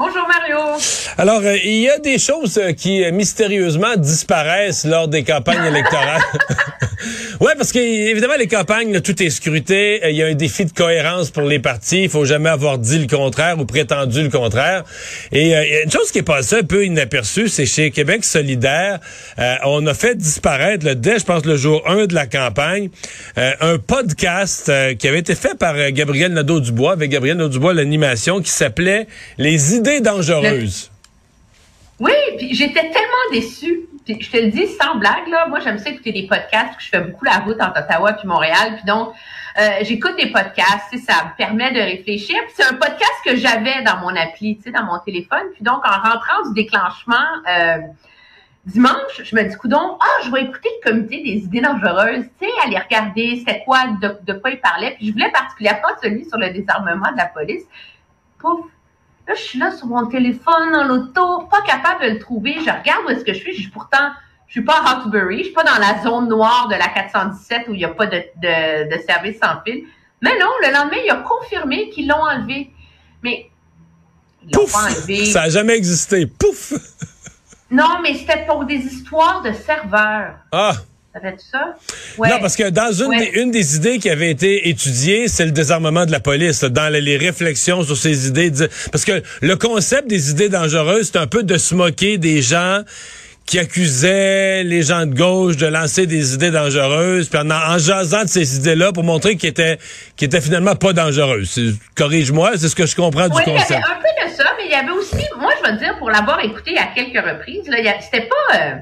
Bonjour Mario. Alors, euh, il y a des choses euh, qui euh, mystérieusement disparaissent lors des campagnes électorales. ouais, parce que évidemment les campagnes, là, tout est scruté. Il y a un défi de cohérence pour les partis. Il faut jamais avoir dit le contraire ou prétendu le contraire. Et une chose qui est passée un peu inaperçue, c'est chez Québec solidaire, on a fait disparaître le dès, je pense, le jour 1 de la campagne, un podcast qui avait été fait par Gabriel Nadeau-Dubois, avec Gabriel Nadeau-Dubois, l'animation, qui s'appelait Les idées dangereuse. Oui, puis j'étais tellement déçue. je te le dis sans blague, là. Moi, j'aime ça écouter des podcasts, je fais beaucoup la route entre Ottawa puis Montréal. Puis donc, euh, j'écoute des podcasts, ça me permet de réfléchir. c'est un podcast que j'avais dans mon appli, tu sais, dans mon téléphone. Puis donc, en rentrant du déclenchement euh, dimanche, je me dis, coudon, ah, je vais écouter le comité des idées dangereuses, tu sais, aller regarder c'était quoi, de, de quoi il parlait. Puis je voulais particulièrement celui sur le désarmement de la police. Pouf, Là, je suis là sur mon téléphone, dans l'auto, pas capable de le trouver. Je regarde où est-ce que je suis. Je suis pourtant, je suis pas à Hawkesbury, je suis pas dans la zone noire de la 417 où il n'y a pas de, de, de, service sans fil. Mais non, le lendemain, il a confirmé qu'ils l'ont enlevé. Mais ils l'ont pas enlevé. Ça n'a jamais existé. Pouf! non, mais c'était pour des histoires de serveurs. Ah! Ça fait ça? Non, parce que dans une, des, une des idées qui avait été étudiée, c'est le désarmement de la police. dans les, réflexions sur ces idées. Parce que le concept des idées dangereuses, c'est un peu de se moquer des gens qui accusaient les gens de gauche de lancer des idées dangereuses, puis en, en jasant de ces idées-là pour montrer qu'ils étaient, étaient finalement pas dangereuses. Corrige-moi, c'est ce que je comprends du concept. Il y avait un peu de ça, mais il y avait aussi, moi je veux dire, pour l'avoir écouté à quelques reprises, c'était pas... Euh,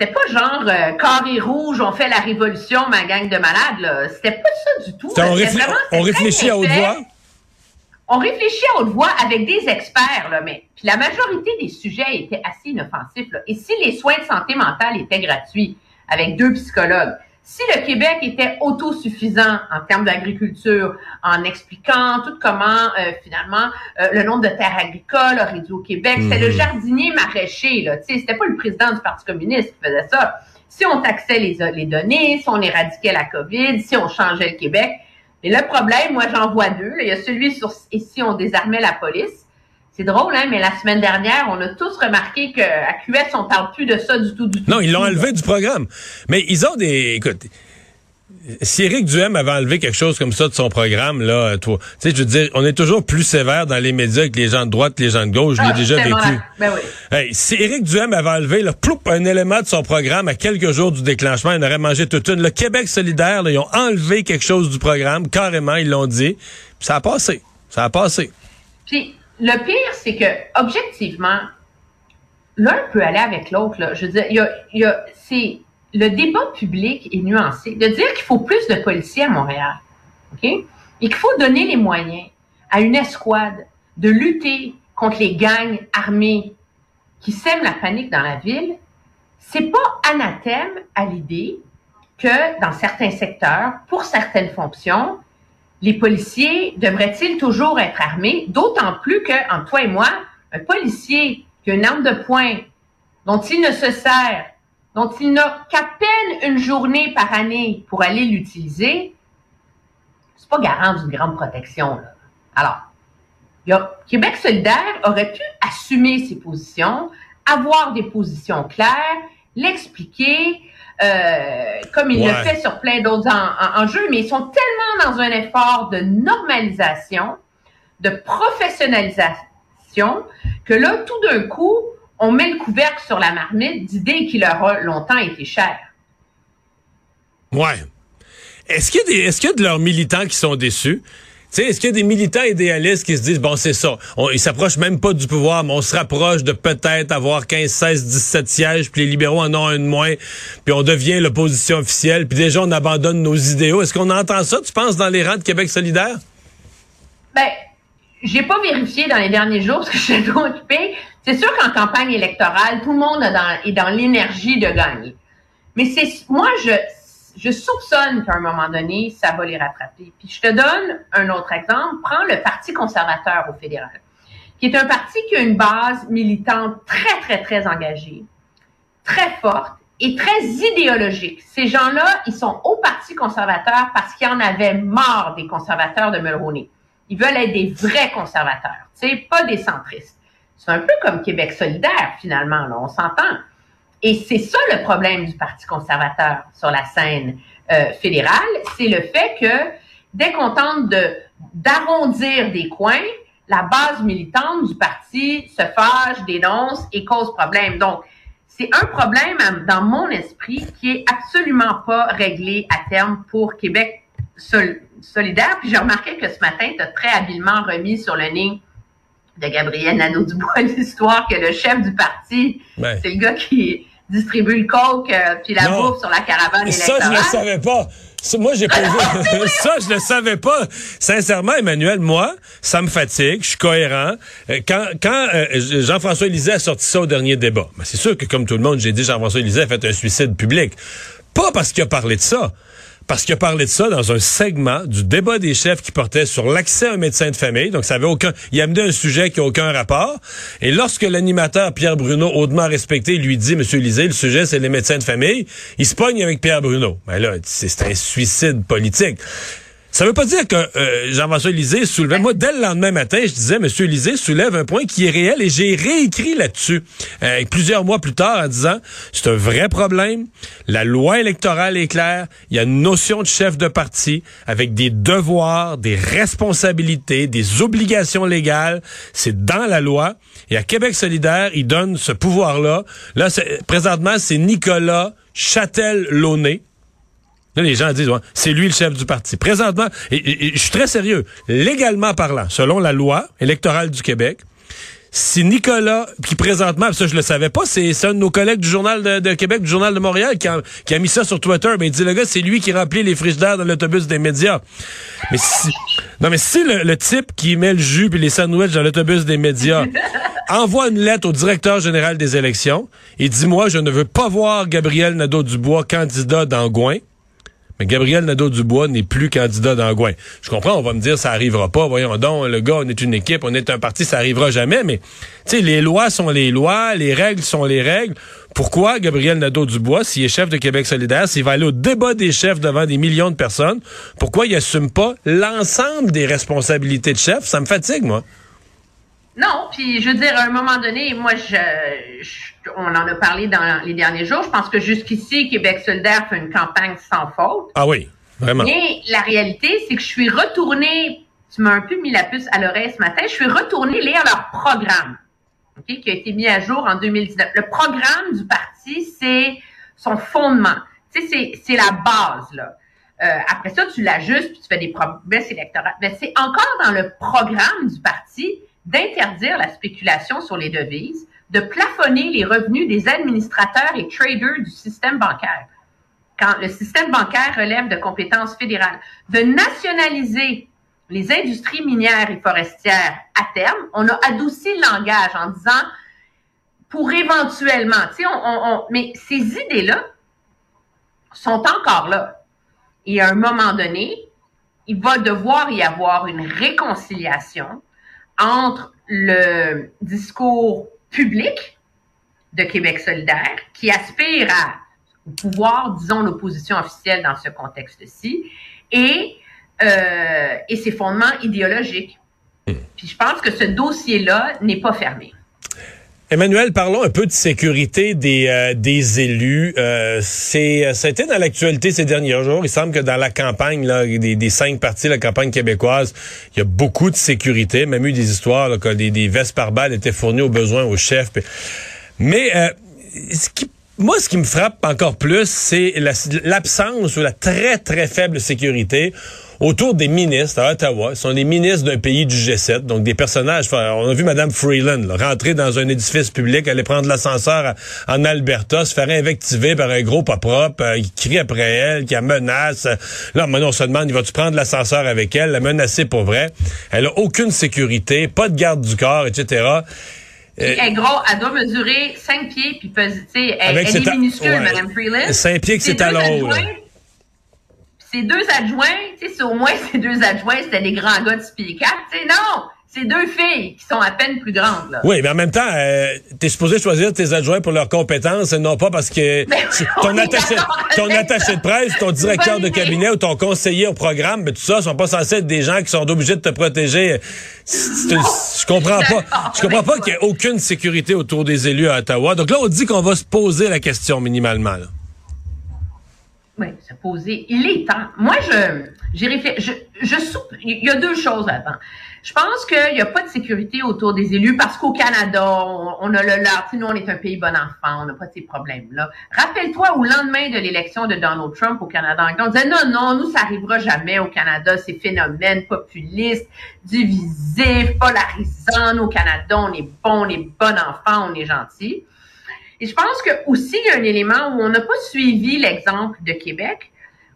c'était pas genre euh, carré rouge, on fait la révolution, ma gang de malades. Là. C'était pas ça du tout. On, on réfléchit à haute voix. On réfléchit à haute voix avec des experts, là, mais puis la majorité des sujets étaient assez inoffensifs. Là. Et si les soins de santé mentale étaient gratuits, avec deux psychologues, si le Québec était autosuffisant en termes d'agriculture, en expliquant tout comment euh, finalement euh, le nombre de terres agricoles a réduit au Québec, c'était le mhm. jardinier maraîcher, là, tu sais, c'était pas le président du Parti communiste qui faisait ça. Si on taxait les, les données, si on éradiquait la COVID, si on changeait le Québec, mais le problème, moi j'en vois deux. Il y a celui sur et si on désarmait la police. C'est drôle, hein, mais la semaine dernière, on a tous remarqué qu'à QS, on parle plus de ça du tout, du tout. Non, ils l'ont enlevé du programme. Mais ils ont des... Écoute, si Éric Duhem avait enlevé quelque chose comme ça de son programme, là, toi, tu sais, je veux dire, on est toujours plus sévère dans les médias que les gens de droite, que les gens de gauche. Je l'ai ah, déjà vécu. Ben oui. hey, si Éric Duhem avait enlevé, là, ploup, un élément de son programme à quelques jours du déclenchement, il aurait mangé toute une. Le Québec solidaire, là, ils ont enlevé quelque chose du programme, carrément, ils l'ont dit. ça a passé. Ça a passé. Puis, le pire, c'est que, objectivement, l'un peut aller avec l'autre. Je veux dire, il y a, y a c'est le débat public est nuancé. De dire qu'il faut plus de policiers à Montréal, ok, et qu'il faut donner les moyens à une escouade de lutter contre les gangs armés qui sèment la panique dans la ville, c'est pas anathème à l'idée que dans certains secteurs, pour certaines fonctions, les policiers devraient-ils toujours être armés, d'autant plus que, entre toi et moi, un policier qui a une arme de poing dont il ne se sert, dont il n'a qu'à peine une journée par année pour aller l'utiliser, c'est pas garant d'une grande protection. Alors, Québec solidaire aurait pu assumer ses positions, avoir des positions claires, l'expliquer, comme il le fait sur plein d'autres enjeux, mais ils sont tellement dans un effort de normalisation, de professionnalisation, que là, tout d'un coup, on met le couvercle sur la marmite d'idées qui leur ont longtemps été chères. Ouais. Est-ce qu'il y, est-ce qu'il y a de leurs militants qui sont déçus? Sais, est-ce qu'il y a des militants idéalistes qui se disent, bon, c'est ça, on, ils s'approchent même pas du pouvoir, mais on se rapproche de peut-être avoir 15, 16, 17 sièges, puis les libéraux en ont un de moins, puis on devient l'opposition officielle, puis déjà on abandonne nos idéaux. Est-ce qu'on entend ça, tu penses, dans les rangs de Québec solidaire? Ben, j'ai pas vérifié dans les derniers jours parce que je suis trop. C'est sûr qu'en campagne électorale, tout le monde est dans, dans l'énergie de gagner. Mais c'est, moi, je, je soupçonne qu'à un moment donné, ça va les rattraper. Puis je te donne un autre exemple. Prends le Parti conservateur au fédéral, qui est un parti qui a une base militante très, très, très engagée, très forte et très idéologique. Ces gens-là, ils sont au Parti conservateur parce qu'ils en avaient marre des conservateurs de Mulroney. Ils veulent être des vrais conservateurs, tu pas des centristes. C'est un peu comme Québec solidaire, finalement, là, on s'entend. Et c'est ça le problème du Parti conservateur sur la scène euh, fédérale, c'est le fait que dès qu'on tente de d'arrondir des coins, la base militante du parti se fâche, dénonce et cause problème. Donc, c'est un problème dans mon esprit qui est absolument pas réglé à terme pour Québec solidaire. Puis j'ai remarqué que ce matin, tu as très habilement remis sur le nez de Gabriel Nadeau-Dubois l'histoire que le chef du parti, c'est le gars qui distribue le coke euh, puis la bouffe sur la caravane électorale. Ça, je ne savais pas. moi, j'ai posé. ça, je le savais pas. Sincèrement, Emmanuel, moi, ça me fatigue. Je suis cohérent. Euh, quand, quand euh, Jean-François Lisée a sorti ça au dernier débat, ben, c'est sûr que, comme tout le monde, j'ai dit Jean-François Lisée a fait un suicide public. Pas parce qu'il a parlé de ça parce qu'il a parlé de ça dans un segment du débat des chefs qui portait sur l'accès à un médecin de famille. Donc, ça avait aucun, il a amené un sujet qui n'a aucun rapport. Et lorsque l'animateur Pierre Bruno, hautement respecté, lui dit, Monsieur Lisée, le sujet, c'est les médecins de famille, il se pogne avec Pierre Bruno. Mais ben là, c'est un suicide politique. Ça veut pas dire que euh, Jean-François Lisée soulevait. Moi, dès le lendemain matin, je disais, Monsieur Lisée soulève un point qui est réel et j'ai réécrit là-dessus euh, plusieurs mois plus tard en disant, c'est un vrai problème. La loi électorale est claire. Il y a une notion de chef de parti avec des devoirs, des responsabilités, des obligations légales. C'est dans la loi. Et à Québec solidaire, il donne ce pouvoir-là. Là, présentement, c'est Nicolas Châtel-Launay Là, les gens disent, c'est lui le chef du parti. Présentement, et, je suis très sérieux, légalement parlant, selon la loi électorale du Québec, si Nicolas, qui présentement, ça je le savais pas, c'est un de nos collègues du Journal de, Québec, du Journal de Montréal, qui a, mis ça sur Twitter, mais il dit, le gars, c'est lui qui remplit les frigidaires dans l'autobus des médias. Mais si, non, mais si le, type qui met le jus et les sandwichs dans l'autobus des médias envoie une lettre au directeur général des élections et dit, moi, je ne veux pas voir Gabriel Nadeau-Dubois candidat d'Angouin, mais Gabriel Nadeau-Dubois n'est plus candidat d'Angouin. Je comprends, on va me dire ça arrivera pas. Voyons donc, le gars, on est une équipe, on est un parti, ça arrivera jamais. Mais, tu sais, les lois sont les lois, les règles sont les règles. Pourquoi Gabriel Nadeau-Dubois, s'il est chef de Québec solidaire, s'il va aller au débat des chefs devant des millions de personnes, pourquoi il assume pas l'ensemble des responsabilités de chef? Ça me fatigue, moi. Non, puis je veux dire, à un moment donné, moi, je, on en a parlé dans les derniers jours. Je pense que jusqu'ici, Québec solidaire fait une campagne sans faute. Ah oui, vraiment. Mais la réalité, c'est que je suis retournée, tu m'as un peu mis la puce à l'oreille ce matin, je suis retournée lire leur programme, qui a été mis à jour en 2019. Le programme du parti, c'est son fondement. Tu sais, c'est la base, là. Euh, après ça, tu l'ajustes, puis tu fais des promesses électorales. Mais c'est encore dans le programme du parti d'interdire la spéculation sur les devises, de plafonner les revenus des administrateurs et traders du système bancaire, quand le système bancaire relève de compétences fédérales, de nationaliser les industries minières et forestières à terme. On a adouci le langage en disant pour éventuellement, tu sais, on, mais ces idées-là sont encore là. Et à un moment donné, il va devoir y avoir une réconciliation entre le discours public de Québec solidaire, qui aspire à, au pouvoir, disons, l'opposition officielle dans ce contexte-ci, et, euh, et ses fondements idéologiques. Hmm. Puis je pense que ce dossier-là n'est pas fermé. Emmanuel, parlons un peu de sécurité des, euh, des élus. Euh, c'est, a été dans l'actualité ces derniers jours. Il semble que dans la campagne là, des, des cinq partis, la campagne québécoise, il y a beaucoup de sécurité. Même eu des histoires là, que des, des vestes par balles étaient fournies aux besoins aux chefs. Mais euh, ce qui moi, ce qui me frappe encore plus, c'est l'absence ou la très, très faible sécurité autour des ministres à Ottawa. Ce sont des ministres d'un pays du G7, donc des personnages. On a vu Mme Freeland rentrer dans un édifice public, aller prendre l'ascenseur en Alberta, se faire invectiver par un gros pas propre, euh, qui crie après elle, qui la menace. Là, maintenant, on se demande, il va-tu prendre l'ascenseur avec elle, la menacer pour vrai? Elle a aucune sécurité, pas de garde du corps, etc. Euh, elle, gros, elle doit mesurer 5 pieds, puis elle, elle est minuscule, Mme Freeland. 5 pieds que c'est à l'eau. Ces deux adjoints, tu sais, au moins ces deux adjoints, c'était des grands gars de 6 pieds 4. Tu sais, non! C'est deux filles qui sont à peine plus grandes. Là. Oui, mais en même temps, euh, tu es supposé choisir tes adjoints pour leurs compétences et non pas parce que ton, attaché, ton de presse, ton directeur de cabinet ou ton conseiller au programme, mais tout ça, sont pas censés être des gens qui sont obligés de te protéger. C'est- Je comprends pas. Je comprends pas qu'il y ait aucune sécurité autour des élus à Ottawa. Donc là, on dit qu'on va se poser la question minimalement. là. Oui, se poser. Il est temps. Moi, je, j'ai réfléchi. Je, je Il y a deux choses là-dedans. Je pense qu'il n'y a pas de sécurité autour des élus parce qu'au Canada, on, a le leur. Nous, on est un pays bon enfant. On n'a pas ces problèmes-là. Rappelle-toi, au lendemain de l'élection de Donald Trump au Canada, on disait non, non, nous, ça arrivera jamais au Canada. Ces phénomènes populistes, divisifs, polarisants. Au Canada, on est bon, on est bon enfant, on est gentil. Et je pense que aussi il y a un élément où on n'a pas suivi l'exemple de Québec,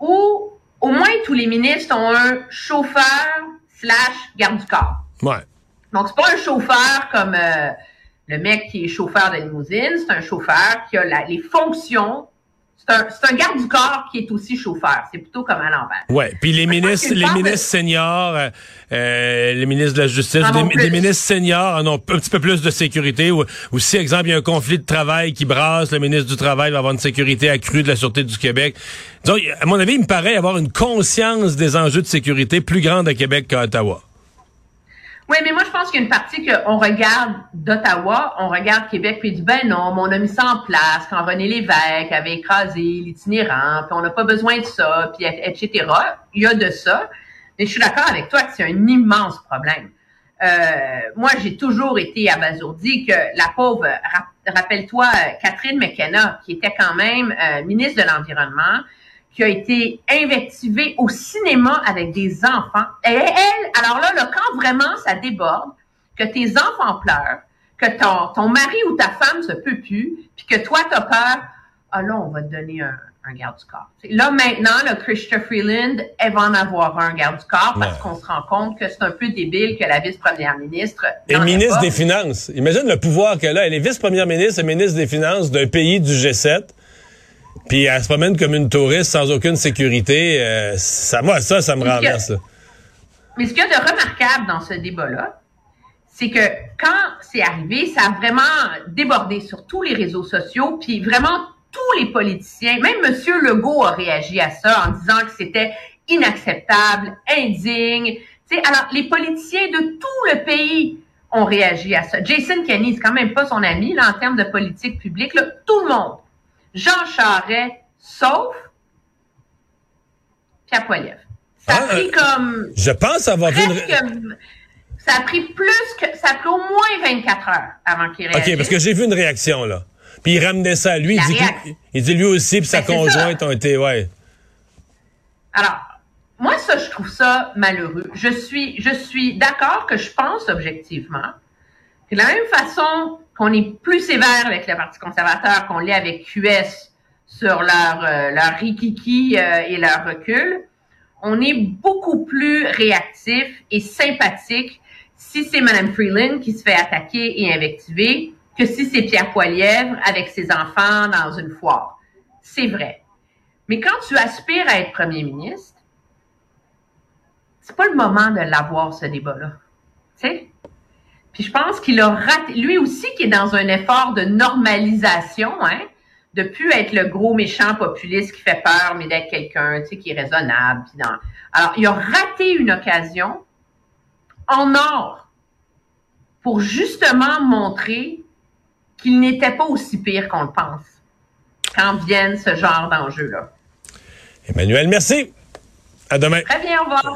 où au moins tous les ministres ont un chauffeur slash garde du corps. Ouais. Donc c'est pas un chauffeur comme euh, le mec qui est chauffeur de limousine, c'est un chauffeur qui a la- les fonctions. C'est un, un garde du corps qui est aussi chauffeur. C'est plutôt comme à l'envers. Ouais. Puis les ministres, les de- ministres seniors, euh, euh, les ministres de la Justice, des, des ministres seniors en ont un petit peu plus de sécurité. Ou, ou si, exemple, il y a un conflit de travail qui brasse, le ministre du Travail va avoir une sécurité accrue de la Sûreté du Québec. Disons, à mon avis, il me paraît avoir une conscience des enjeux de sécurité plus grande à Québec qu'à Ottawa. Oui, mais moi, je pense qu'il y a une partie qu'on regarde d'Ottawa, on regarde Québec, puis dit, ben non, mais on a mis ça en place quand René Lévesque avait écrasé l'itinérant, puis on n'a pas besoin de ça, puis et- etc. Il y a de ça. Mais je suis d'accord avec toi que c'est un immense problème. Euh, moi, j'ai toujours été abasourdi que la pauvre, rap- rappelle-toi, Catherine McKenna, qui était quand même euh, ministre de l'Environnement, qui a été invectivée au cinéma avec des enfants. Et elle, alors là, là, quand vraiment ça déborde, que tes enfants pleurent, que ton, ton mari ou ta femme se peut plus, puis que toi, t'as peur, ah là, on va te donner un, un garde du corps. T'sais, Là, maintenant, le Christopher Freeland, elle va en avoir un garde du corps parce Ouais. qu'on se rend compte que c'est un peu débile que la vice-première ministre... Et ministre des Finances. Imagine le pouvoir qu'elle a. Elle est vice-première ministre et ministre des Finances d'un pays du G7. Puis elle se promène comme une touriste sans aucune sécurité. Euh, ça, moi, ça, ça me renverse. Mais ce qu'il y a de remarquable dans ce débat-là, c'est que quand c'est arrivé, ça a vraiment débordé sur tous les réseaux sociaux, puis vraiment tous les politiciens, même M. Legault a réagi à ça en disant que c'était inacceptable, indigne. Alors, les politiciens de tout le pays ont réagi à ça. Jason Kenney, c'est quand même pas son ami là, en termes de politique publique. Là, tout le monde. Jean Charest, sauf Pierre Poilievre. Ça a Ah, pris euh, comme Je pense avoir vu une... ça a pris plus que, ça a pris au moins 24 heures avant qu'il réagisse. OK, parce que j'ai vu une réaction, là. Puis il ramenait ça à lui. Il dit, il lui aussi, puis sa Ben, conjointe ça. ont été, ouais. Alors, moi, ça, je trouve ça malheureux. Je suis, je suis d'accord que je pense objectivement que de la même façon qu'on est plus sévère avec le Parti conservateur qu'on l'est avec QS sur leur, euh, rikiki euh, et leur recul, on est beaucoup plus réactif et sympathique si c'est Mme Freeland qui se fait attaquer et invectiver que si c'est Pierre Poilièvre avec ses enfants dans une foire. C'est vrai. Mais quand tu aspires à être premier ministre, c'est pas le moment de l'avoir, ce débat-là. Tu? Puis je pense qu'il a raté, lui aussi qui est dans un effort de normalisation, hein, de plus être le gros méchant populiste qui fait peur, mais d'être quelqu'un, tu sais, qui est raisonnable. puis dans- Alors, il a raté une occasion en or pour justement montrer qu'il n'était pas aussi pire qu'on le pense quand viennent ce genre d'enjeux-là. Emmanuel, merci. À demain. Très bien, au revoir.